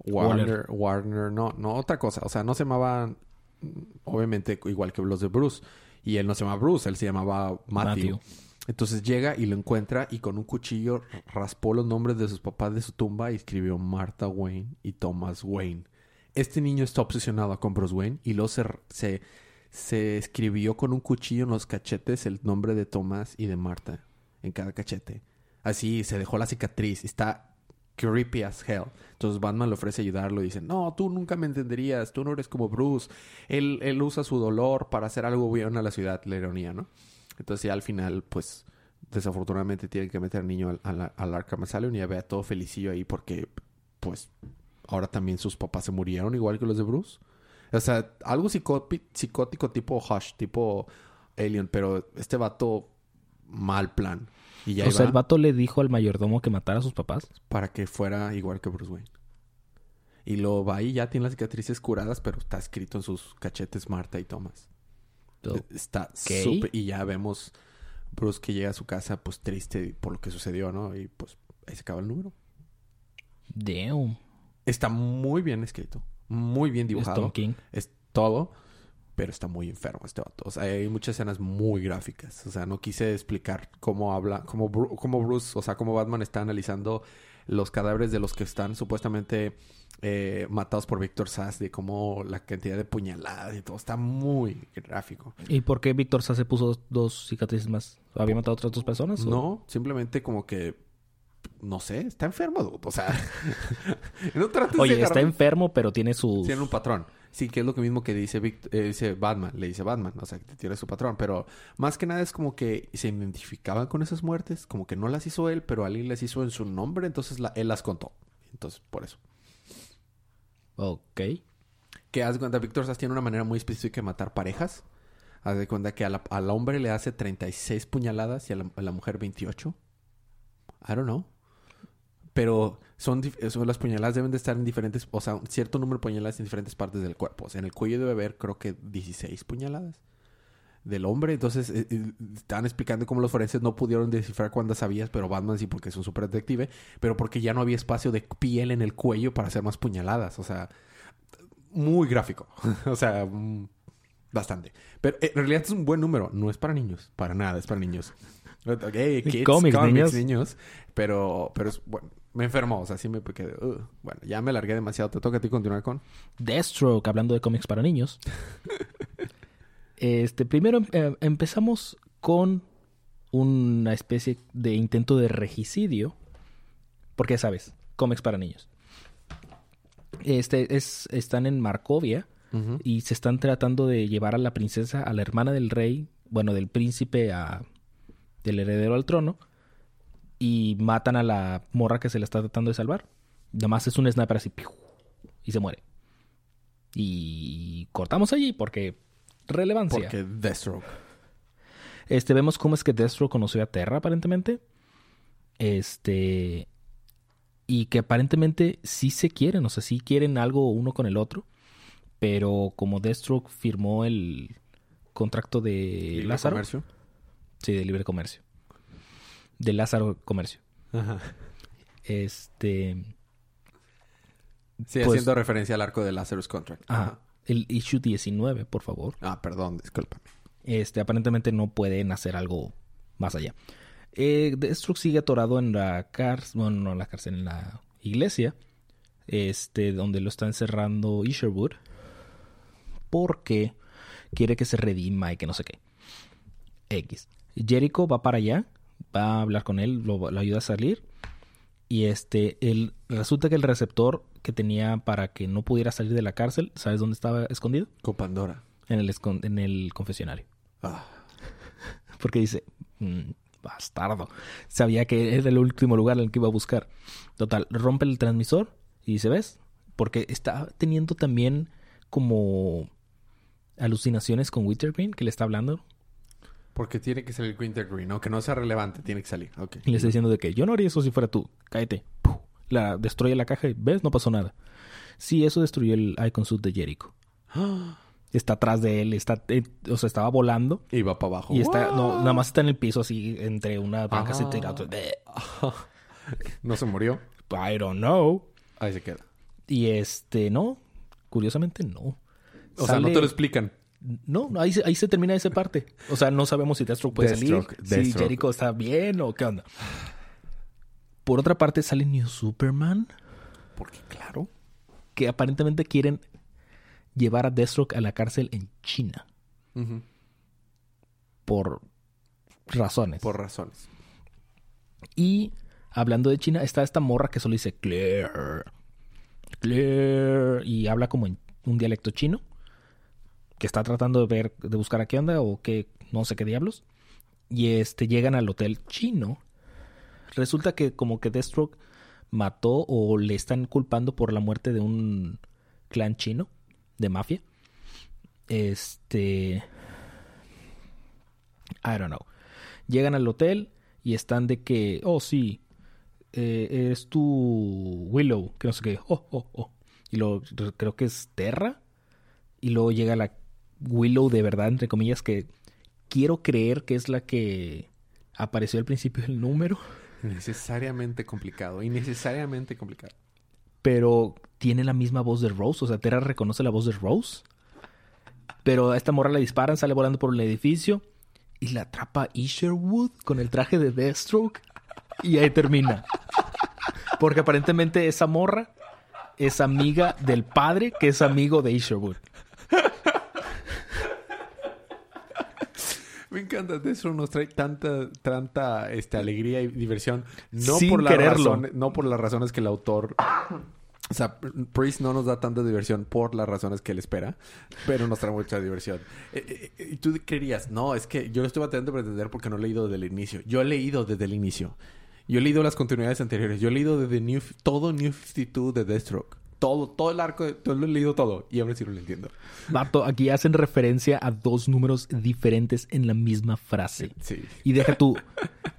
Speaker 1: Warner, Warner, no, no, otra cosa. O sea, no se llamaban, mm, obviamente, igual que los de Bruce. Y él no se llama Bruce, él se llamaba Matthew.
Speaker 2: Matthew.
Speaker 1: Entonces llega y lo encuentra y con un cuchillo raspó los nombres de sus papás de su tumba y escribió Martha Wayne y Thomas Wayne. Este niño está obsesionado con Bruce Wayne y luego se, se, se escribió con un cuchillo en los cachetes el nombre de Thomas y de Martha en cada cachete. Así se dejó la cicatriz. Está creepy as hell. Entonces Batman le ofrece ayudarlo y dice, no, tú nunca me entenderías, tú no eres como Bruce. Él, él usa su dolor para hacer algo bueno a la ciudad, la ironía, ¿no? Entonces ya al final, pues, desafortunadamente tienen que meter al niño al, al, al Arkham Asylum y ya ve a todo felicillo ahí porque, pues, ahora también sus papás se murieron igual que los de Bruce. O sea, algo psicótico tipo Hush, tipo Alien, pero este vato mal plan. Y ya
Speaker 2: o sea, el vato le dijo al mayordomo que matara a sus papás.
Speaker 1: para que fuera igual que Bruce Wayne. Y lo va y ya tiene las cicatrices curadas, pero está escrito en sus cachetes Marta y Thomas.
Speaker 2: So,
Speaker 1: Está
Speaker 2: Ok.
Speaker 1: súper... Y ya vemos Bruce que llega a su casa, pues triste por lo que sucedió, ¿no? Y pues ahí se acaba el número.
Speaker 2: damn.
Speaker 1: Está muy bien escrito. Muy bien dibujado.
Speaker 2: King.
Speaker 1: Es todo. Pero está muy enfermo este vato. O sea, hay muchas escenas muy gráficas. O sea, no quise explicar cómo habla, cómo, Bru- cómo Bruce, o sea, cómo Batman está analizando los cadáveres de los que están supuestamente eh, matados por Víctor Sass, de cómo la cantidad de puñaladas y todo. Está muy gráfico.
Speaker 2: ¿Y por qué Víctor Sass se puso dos cicatrices más? ¿Había matado a otras dos personas? o-
Speaker 1: No, simplemente como que, no sé, está enfermo, dude. O sea, no trates de
Speaker 2: Oye, está enfermo, pero tiene sus...
Speaker 1: Tiene un patrón. Sí, que es lo que mismo que dice, Vict- eh, dice Batman. Le dice Batman. O sea, que tiene su patrón. Pero más que nada es como que se identificaban con esas muertes. Como que no las hizo él, pero alguien las hizo en su nombre. Entonces la- él las contó. Entonces, por eso.
Speaker 2: Ok.
Speaker 1: Que haz cuenta, Víctor Sass tiene una manera muy específica de matar parejas. Haz de cuenta que la- al hombre le hace 36 puñaladas y a la, a la mujer 28. I don't know. Pero son, las puñaladas deben de estar en diferentes, o sea, un cierto número de puñaladas en diferentes partes del cuerpo. O sea, en el cuello debe haber creo que 16 puñaladas del hombre. Entonces, eh, eh, estaban explicando cómo los forenses no pudieron descifrar cuántas sabías, pero Batman sí porque es un super detective, pero porque ya no había espacio de piel en el cuello para hacer más puñaladas. O sea, muy gráfico. o sea, mm, bastante. Pero eh, en realidad es un buen número. No es para niños. Para nada, es para niños. Ok, kids,
Speaker 2: Cómics, niños.
Speaker 1: niños. Pero, pero es bueno. Me enfermó, o sea, sí me quedé. Bueno, ya me largué demasiado. Te toca a ti continuar con.
Speaker 2: Deathstroke, hablando de cómics para niños. este, primero eh, empezamos con una especie de intento de regicidio. Porque ya sabes, cómics para niños. Este es, están en Markovia y se están tratando de llevar a la princesa, a la hermana del rey, bueno, del príncipe, a, del heredero al trono, y matan a la morra que se le está tratando de salvar. Nada más es un sniper así, ¡piu! y se muere. Y cortamos allí porque relevancia.
Speaker 1: Porque Deathstroke.
Speaker 2: Este, vemos cómo es que Destro conoció a Terra, aparentemente. Este. Y que aparentemente sí se quieren, o sea, sí quieren algo uno con el otro. Pero como Deathstroke firmó el contrato de
Speaker 1: Libre
Speaker 2: Lázaro.
Speaker 1: comercio.
Speaker 2: Sí, de libre comercio. De Lázaro Comercio.
Speaker 1: Ajá.
Speaker 2: Este.
Speaker 1: Sí,
Speaker 2: Pues-
Speaker 1: haciendo referencia al arco de Lazarus Contract.
Speaker 2: Ajá. El issue 19, por favor.
Speaker 1: Ah, perdón, discúlpame.
Speaker 2: Este, aparentemente no pueden hacer algo más allá. Eh, Deathstroke sigue atorado en la cárcel, bueno, no en la cárcel, en la iglesia, este, donde lo está encerrando Isherwood, porque quiere que se redima y que no sé qué. X. Jericho va para allá, va a hablar con él, lo, lo ayuda a salir, y este, el, resulta que el receptor que tenía para que no pudiera salir de la cárcel, ¿sabes dónde estaba escondido?
Speaker 1: Con Pandora.
Speaker 2: En el, en el confesionario.
Speaker 1: Ah,
Speaker 2: Porque dice, "Mm, bastardo. Sabía que era el último lugar en el que iba a buscar. Total, rompe el transmisor y dice, ¿ves? Porque está teniendo también como alucinaciones con Wintergreen, que le está hablando.
Speaker 1: Porque tiene que salir Wintergreen, aunque no sea relevante, tiene que salir.
Speaker 2: Y le está diciendo de que yo no haría eso si fuera tú. Cállate. Puh. La destruye la caja y ves, no pasó nada. Sí, eso destruyó el Icon Suit de Jericho. Está atrás de él, está, eh, o sea, estaba volando.
Speaker 1: Y va para abajo.
Speaker 2: Y está, no, nada más está en el piso así, entre una banca
Speaker 1: Ah.
Speaker 2: tirado.
Speaker 1: No se murió.
Speaker 2: I don't know.
Speaker 1: Ahí se queda.
Speaker 2: Y este, no. Curiosamente, no.
Speaker 1: O sea, no te lo explican.
Speaker 2: No, ahí, se- ahí se termina esa parte. O sea, no sabemos si Deathstroke puede
Speaker 1: Deathstroke,
Speaker 2: salir. Si. Jericho está bien o qué onda. Por otra parte, sale New Superman.
Speaker 1: Porque, claro.
Speaker 2: Que aparentemente quieren llevar a Deathstroke a la cárcel en China. Por razones.
Speaker 1: Por razones.
Speaker 2: Y hablando de China, está esta morra que solo dice Claire. Claire. Y habla como en un dialecto chino. Que está tratando de ver, de buscar a qué onda o qué, no sé qué diablos. Y este, llegan al hotel chino. Resulta que como que Deathstroke mató o le están culpando por la muerte de un clan chino de mafia. Este. I don't know. Llegan al hotel y están de que, oh sí, eh, es tu Willow, que no sé qué, oh, oh, oh. Y luego creo que es Terra. Y luego llega la Willow de verdad, entre comillas, que quiero creer que es la que apareció al principio del número.
Speaker 1: Necesariamente complicado, innecesariamente complicado.
Speaker 2: Pero tiene la misma voz de Rose, o sea, Terra reconoce la voz de Rose. Pero a esta morra la disparan, sale volando por el edificio y la atrapa Isherwood con el traje de Deathstroke y ahí termina. Porque aparentemente esa morra es amiga del padre que es amigo de Isherwood.
Speaker 1: Me encanta, eso nos trae tanta, tanta este, alegría y diversión. No
Speaker 2: Sin
Speaker 1: por
Speaker 2: quererlo.
Speaker 1: razones, no por las razones que el autor. O sea, Priest no nos da tanta diversión por las razones que él espera, pero nos trae mucha diversión. Eh, eh, eh, y tú querías, no, es que yo lo estoy batallando para entender porque no he leído desde el inicio. Yo he leído desde el inicio. Yo he leído las continuidades anteriores. Yo he leído desde New, todo New 52 de Deathstroke. Todo, todo el arco, todo lo he leído todo. Y ahora sí no lo entiendo.
Speaker 2: Vato, aquí hacen referencia a dos números diferentes en la misma frase.
Speaker 1: Sí.
Speaker 2: Y deja tú,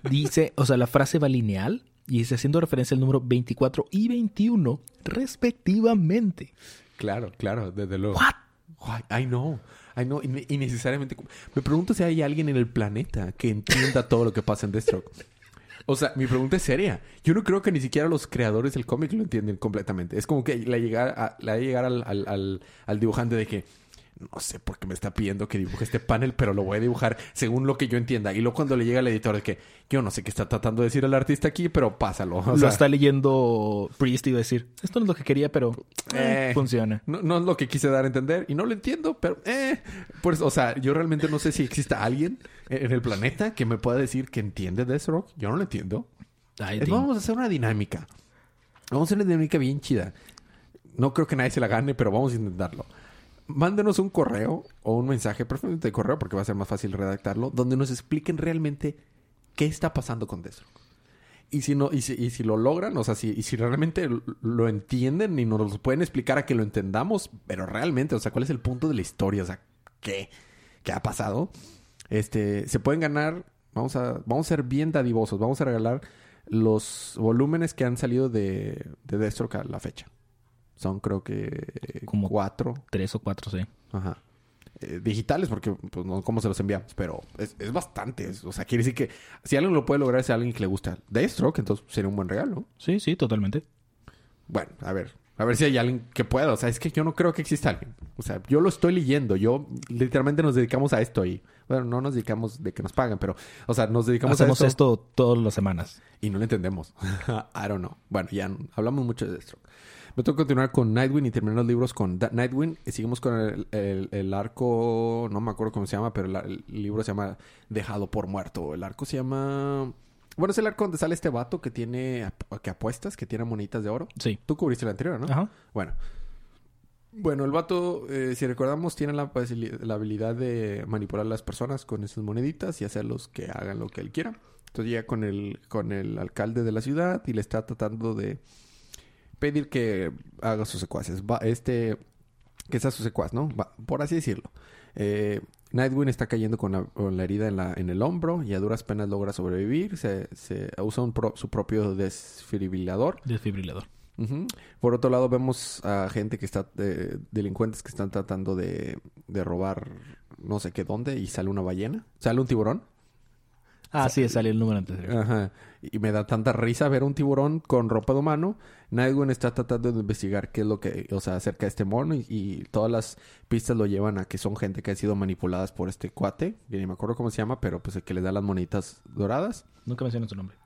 Speaker 2: dice, o sea, la frase va lineal y dice haciendo referencia al número 24 y 21 respectivamente.
Speaker 1: Claro, claro, desde luego.
Speaker 2: What?
Speaker 1: I know. I know. Inne- Innecesariamente. Me pregunto si hay alguien en el planeta que entienda todo lo que pasa en Deathstroke. O sea, mi pregunta es seria. Yo no creo que ni siquiera los creadores del cómic lo entienden completamente. Es como que la llegar, a, la llegar al, al, al- al dibujante de que no sé por qué me está pidiendo que dibuje este panel, pero lo voy a dibujar según lo que yo entienda. Y luego cuando le llega al editor de que yo no sé qué está tratando de decir el artista aquí, pero pásalo. O
Speaker 2: lo
Speaker 1: sea,
Speaker 2: está leyendo Priest y va a decir, esto no es lo que quería, pero eh,
Speaker 1: Eh.
Speaker 2: funciona.
Speaker 1: No, no es lo que quise dar a entender y no lo entiendo, pero eh, pues, o sea, yo realmente no sé si exista alguien en el planeta que me pueda decir que entiende Deathstroke. Yo no lo entiendo. Es- vamos a hacer una dinámica. Vamos a hacer una dinámica bien chida. No creo que nadie se la gane, pero vamos a intentarlo. Mándenos un correo o un mensaje, preferiblemente de correo porque va a ser más fácil redactarlo, donde nos expliquen realmente qué está pasando con Deathstroke. Y si no, y si, y si lo logran, o sea, si, y si realmente lo entienden y nos lo pueden explicar a que lo entendamos, pero realmente, o sea, cuál es el punto de la historia, o sea, qué, qué ha pasado, este, se pueden ganar, vamos a, vamos a ser bien dadivosos, vamos a regalar los volúmenes que han salido de, de Deathstroke a la fecha. Son creo que
Speaker 2: Como-
Speaker 1: cuatro,
Speaker 2: Tres o cuatro, sí.
Speaker 1: Ajá. Eh, digitales, porque pues no cómo se los enviamos, pero es, es bastante. es- o sea, quiere decir que si alguien lo puede lograr es alguien que le gusta Deathstroke, entonces sería un buen regalo.
Speaker 2: Sí, sí, totalmente.
Speaker 1: Bueno, a ver, a ver si hay alguien que pueda. O sea, es que yo no creo que exista alguien. O sea, yo lo estoy leyendo. Yo literalmente nos dedicamos a esto y, bueno, no nos dedicamos de que nos pagan, pero, o sea, nos dedicamos
Speaker 2: Hacemos
Speaker 1: a esto,
Speaker 2: esto todas las semanas.
Speaker 1: y no lo entendemos. I don't know. Bueno, ya hablamos mucho de Deathstroke. Me tengo que continuar con Nightwing y terminar los libros con Da- Nightwing. Y seguimos con el, el- el arco, no me acuerdo cómo se llama, pero el, el libro se llama Dejado por Muerto. El arco se llama... Bueno, es el arco donde sale este vato que tiene... que apuestas, que tiene monitas de oro.
Speaker 2: Sí.
Speaker 1: Tú cubriste el anterior, ¿no?
Speaker 2: Ajá.
Speaker 1: Bueno. Bueno, el vato, eh, si recordamos, tiene la, la habilidad de manipular a las personas con esas moneditas y hacerlos que hagan lo que él quiera. Entonces llega con el, con el alcalde de la ciudad y le está tratando de pedir que haga sus secuaces. Va, este, que sea su secuaz, ¿no? Va, por así decirlo. Eh, Nightwing está cayendo con la, con la herida en, la, en el hombro y a duras penas logra sobrevivir. Se, se usa un pro- su propio desfibrilador.
Speaker 2: Desfibrilador.
Speaker 1: Por otro lado, vemos a gente que está, eh, delincuentes que están tratando de, de robar no sé qué dónde y sale una ballena, sale un tiburón.
Speaker 2: Ah, sí, salió el número anterior.
Speaker 1: Ajá. Y me da tanta risa ver un tiburón con ropa de humano. Nightwing está tratando de investigar qué es lo que, o sea, acerca de este mono y, y todas las pistas lo llevan a que son gente que ha sido manipuladas por este cuate, que ni me acuerdo cómo se llama, pero pues el que le da las monitas doradas.
Speaker 2: Nunca mencioné su nombre.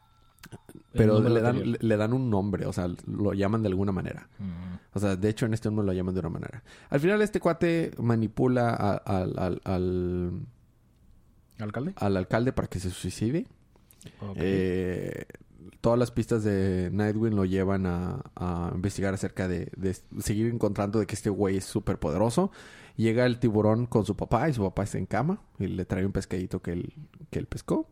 Speaker 1: Pero le dan, le, le dan un nombre, o sea, lo llaman de alguna manera.
Speaker 2: Mm.
Speaker 1: O sea, de hecho en este número lo llaman de una manera. Al final este cuate manipula a- al,
Speaker 2: ¿Alcalde?
Speaker 1: al alcalde para que se suicide. Eh, todas las pistas de Nightwing lo llevan a, a investigar acerca de, de seguir encontrando de que este güey es súper poderoso. Llega el tiburón con su papá y su papá está en cama y le trae un pescadito que él, que él pescó.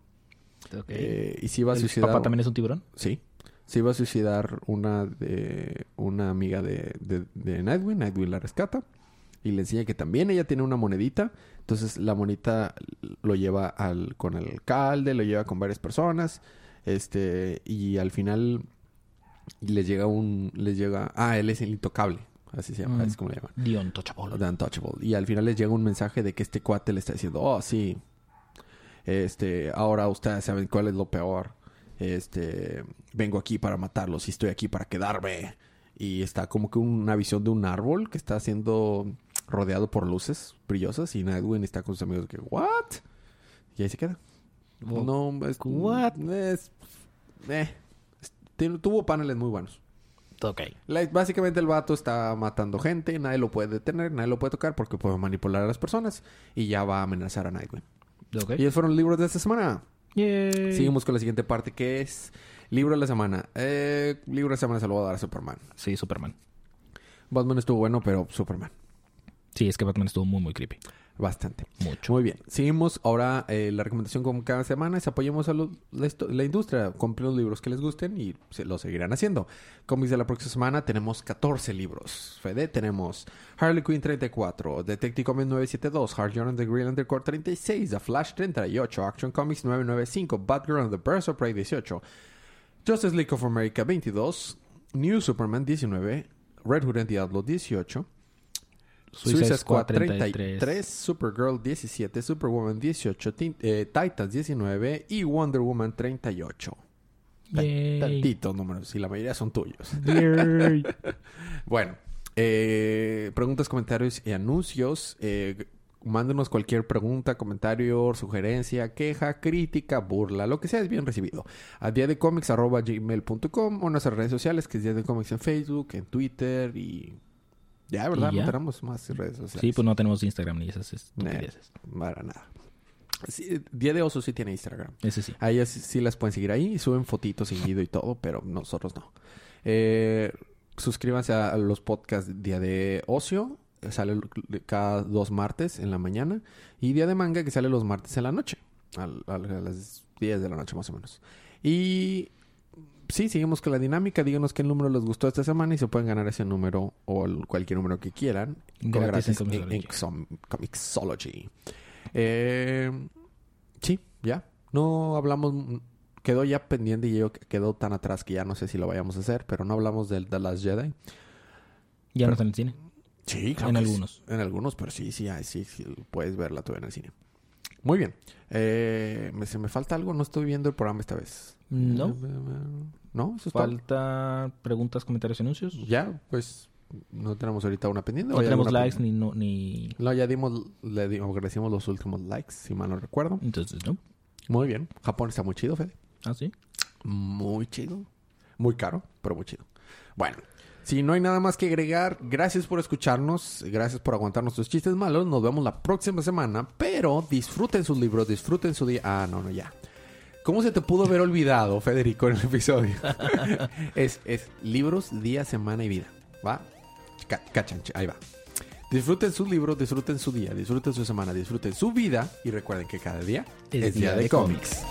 Speaker 2: Ok.
Speaker 1: Eh, y si va a
Speaker 2: ¿El
Speaker 1: suicidar...
Speaker 2: papá también es un tiburón?
Speaker 1: Sí. Se iba a suicidar una de una amiga de, de, de Nightwing. Nightwing la rescata. Y le enseña que también ella tiene una monedita. Entonces la monedita lo lleva al, con el alcalde, lo lleva con varias personas. Este, y al final les llega un, les llega, ah, él es el intocable. Así se llama,
Speaker 2: Mm.
Speaker 1: es como le llaman.
Speaker 2: The Untouchable.
Speaker 1: The Untouchable. Y al final les llega un mensaje de que este cuate le está diciendo, oh, sí, este, ahora ustedes saben cuál es lo peor. Este, vengo aquí para matarlos y estoy aquí para quedarme. Y está como que una visión de un árbol que está siendo rodeado por luces brillosas y Nightwing está con sus amigos que, ¿what? Y ahí se queda.
Speaker 2: Oh,
Speaker 1: no, es,
Speaker 2: what?
Speaker 1: es- eh, es- tuvo paneles muy buenos.
Speaker 2: Ok.
Speaker 1: La- básicamente el vato está matando gente, nadie lo puede detener, nadie lo puede tocar porque puede manipular a las personas y ya va a amenazar a Nightwing.
Speaker 2: Ok.
Speaker 1: Y esos fueron los libros de esta semana.
Speaker 2: Yay.
Speaker 1: Seguimos con la siguiente parte que es libro de la semana. Eh, libro de la semana se lo voy a dar a Superman.
Speaker 2: Sí, Superman.
Speaker 1: Batman estuvo bueno, pero Superman.
Speaker 2: Sí, es que Batman estuvo muy, muy creepy.
Speaker 1: Bastante.
Speaker 2: Mucho.
Speaker 1: Muy bien. Seguimos. Ahora eh, la recomendación como cada semana es apoyemos a la, industria. Compren los libros que les gusten y se lo seguirán haciendo. Cómics de la próxima semana tenemos 14 libros. Fede, tenemos Harley Quinn 34, Detective Comics 972, Hard Journal The Green Undercore 36, The Flash 38, Action Comics 995, Batgirl and the Birds of Prey 18, Justice League of America 22, New Superman 19, Red Hood and the Outlaw 18, Suicide Squad 33, Supergirl 17, Superwoman 18, Tin- eh, Titans 19 y Wonder Woman 38. Tan-
Speaker 2: Yay.
Speaker 1: Tantitos números y la mayoría son tuyos. Bueno, eh, preguntas, comentarios y anuncios. Eh, mándenos cualquier pregunta, comentario, sugerencia, queja, crítica, burla, lo que sea es bien recibido. A día de o en nuestras redes sociales que es día de comics en Facebook, en Twitter y ya, ¿verdad? No tenemos más redes sociales.
Speaker 2: Sí, pues no tenemos Instagram ni esas estupideces.
Speaker 1: para nada. Sí, día de oso sí tiene Instagram.
Speaker 2: Ese sí.
Speaker 1: A ellas sí, sí las pueden seguir ahí. Suben fotitos seguido y todo, pero nosotros no. Eh, suscríbanse a, los podcasts Día de Ocio. Sale cada dos martes en la mañana. Y Día de Manga que sale los martes en la noche. A, las 10 de la noche más o menos. Y sí, seguimos con la dinámica. Díganos qué número les gustó esta semana y se pueden ganar ese número o cualquier número que quieran.
Speaker 2: Gratis
Speaker 1: gratis
Speaker 2: en
Speaker 1: Comixology. Eh, sí, ya. No hablamos. Quedó ya pendiente y yo quedó tan atrás que ya no sé si lo vayamos a hacer, pero no hablamos del The Last Jedi.
Speaker 2: Ya no está en el cine.
Speaker 1: Sí,
Speaker 2: En algunos.
Speaker 1: En algunos, pero sí, sí, sí, sí, puedes verla tú en el cine. Muy bien. Eh, ¿me, ¿Se me falta algo? No estoy viendo el programa esta vez.
Speaker 2: No.
Speaker 1: ¿No? ¿Eso es todo?
Speaker 2: Falta preguntas, comentarios anuncios.
Speaker 1: Ya, pues no tenemos ahorita una pendiente. ¿O
Speaker 2: No tenemos likes ni, no, ni...
Speaker 1: No, ya dimos, le dimos, agradecimos los últimos likes, si mal no recuerdo.
Speaker 2: Entonces, ¿no?
Speaker 1: Muy bien. Japón está muy chido, Fede.
Speaker 2: Ah, sí.
Speaker 1: Muy chido. Muy caro, pero muy chido. Bueno, si no hay nada más que agregar, gracias por escucharnos, gracias por aguantar nuestros chistes malos. Nos vemos la próxima semana, pero disfruten sus libros, disfruten su día. Ah, no, no, ya. ¿Cómo se te pudo haber olvidado, Federico, en el episodio? es, es libros, día, semana y vida. ¿Va? Ca- cachan, ch- ahí va. Disfruten sus libros, disfruten su día, disfruten su semana, disfruten su vida y recuerden que cada día es, día, de, cómics.